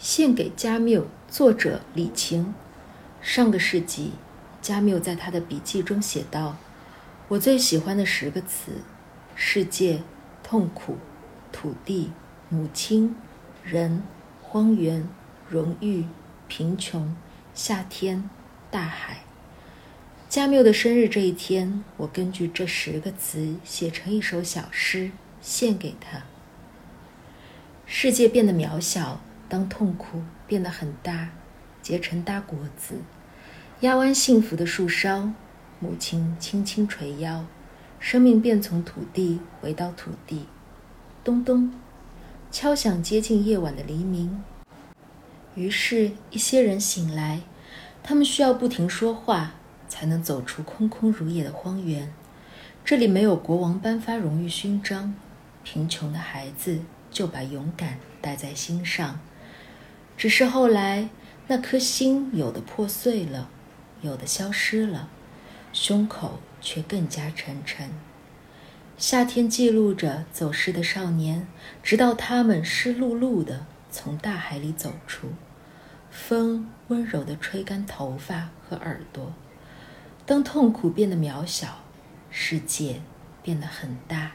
献给加缪，作者李晴。上个世纪，加缪在他的笔记中写道：“我最喜欢的十个词：世界、痛苦、土地、母亲、人、荒原、荣誉、贫穷、夏天、大海。”加缪的生日这一天，我根据这十个词写成一首小诗，献给他。世界变得渺小。当痛苦变得很大，结成大果子，压弯幸福的树梢，母亲轻轻垂腰，生命便从土地回到土地。咚咚，敲响接近夜晚的黎明。于是，一些人醒来，他们需要不停说话，才能走出空空如也的荒原。这里没有国王颁发荣誉勋章，贫穷的孩子就把勇敢带在心上。只是后来，那颗心有的破碎了，有的消失了，胸口却更加沉沉。夏天记录着走失的少年，直到他们湿漉漉的从大海里走出。风温柔地吹干头发和耳朵。当痛苦变得渺小，世界变得很大。